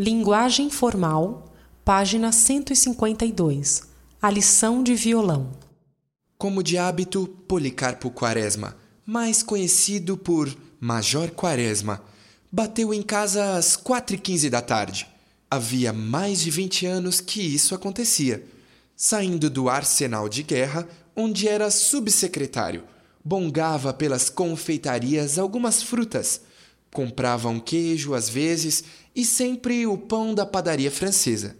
Linguagem Formal, página 152. A lição de violão. Como de hábito, Policarpo Quaresma, mais conhecido por Major Quaresma, bateu em casa às quatro e quinze da tarde. Havia mais de vinte anos que isso acontecia. Saindo do arsenal de guerra, onde era subsecretário, bongava pelas confeitarias algumas frutas, comprava um queijo às vezes e sempre o pão da padaria francesa.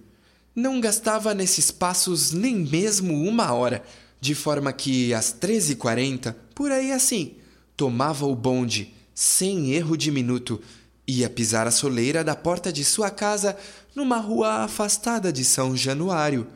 Não gastava nesses passos nem mesmo uma hora, de forma que às 13h40, por aí assim, tomava o bonde, sem erro de minuto, ia pisar a soleira da porta de sua casa numa rua afastada de São Januário,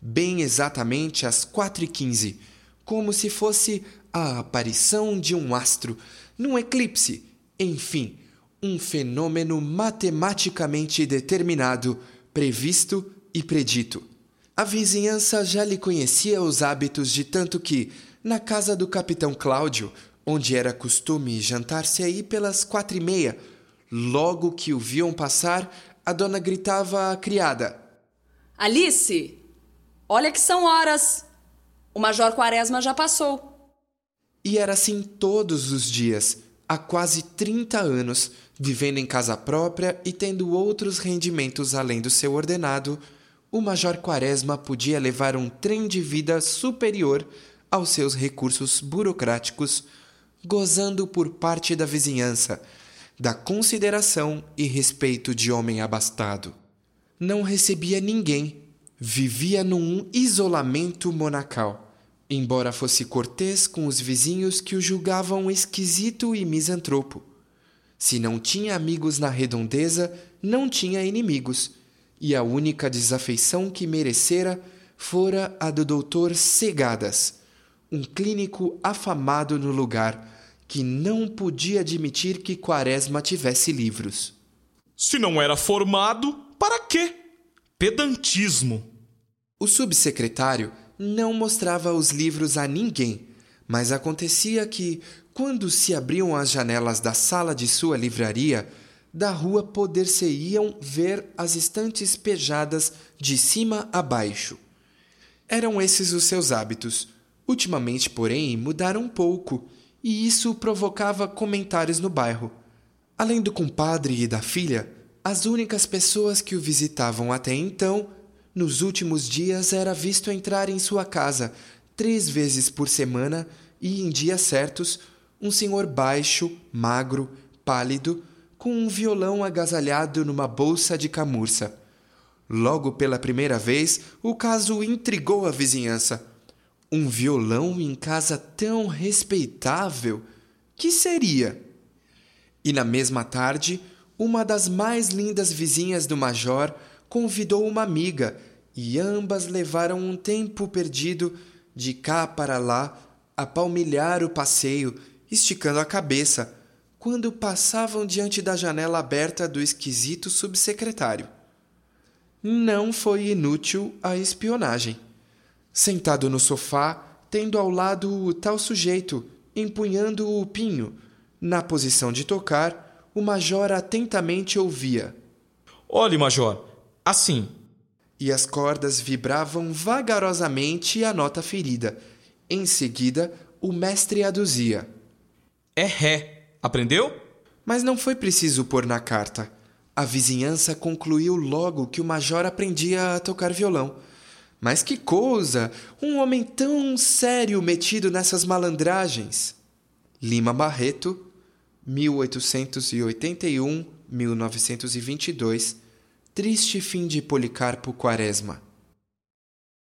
bem exatamente às quatro e quinze, como se fosse a aparição de um astro, num eclipse, enfim, um fenômeno matematicamente determinado, previsto e predito. A vizinhança já lhe conhecia os hábitos de tanto que, na casa do capitão Cláudio, onde era costume jantar-se aí pelas quatro e meia, logo que o viam passar, a dona gritava à criada: Alice, olha que são horas. O Major Quaresma já passou. E era assim todos os dias, há quase 30 anos, vivendo em casa própria e tendo outros rendimentos além do seu ordenado, o Major Quaresma podia levar um trem de vida superior aos seus recursos burocráticos, gozando por parte da vizinhança da consideração e respeito de homem abastado. Não recebia ninguém, vivia num isolamento monacal, embora fosse cortês com os vizinhos que o julgavam esquisito e misantropo. Se não tinha amigos na redondeza, não tinha inimigos, e a única desafeição que merecera fora a do doutor Segadas, um clínico afamado no lugar, que não podia admitir que Quaresma tivesse livros. Se não era formado, para quê? Pedantismo. O subsecretário não mostrava os livros a ninguém, mas acontecia que, quando se abriam as janelas da sala de sua livraria, da rua poder-se-iam ver as estantes pejadas de cima a baixo. Eram esses os seus hábitos. Ultimamente, porém, mudaram um pouco e isso provocava comentários no bairro. Além do compadre e da filha, as únicas pessoas que o visitavam até então, nos últimos dias era visto entrar em sua casa três vezes por semana e em dias certos um senhor baixo, magro, pálido, com um violão agasalhado numa bolsa de camurça. Logo pela primeira vez, o caso intrigou a vizinhança. Um violão em casa tão respeitável? Que seria? E na mesma tarde, uma das mais lindas vizinhas do Major convidou uma amiga e ambas levaram um tempo perdido de cá para lá a palmilhar o passeio, esticando a cabeça, quando passavam diante da janela aberta do esquisito subsecretário. Não foi inútil a espionagem. Sentado no sofá, tendo ao lado o tal sujeito, empunhando o pinho. Na posição de tocar, o major atentamente ouvia. Olhe, major, assim. E as cordas vibravam vagarosamente a nota ferida. Em seguida, o mestre aduzia. É ré. Aprendeu? Mas não foi preciso pôr na carta. A vizinhança concluiu logo que o major aprendia a tocar violão mas que coisa! Um homem tão sério metido nessas malandragens. Lima Barreto, 1881-1922. Triste fim de Policarpo Quaresma.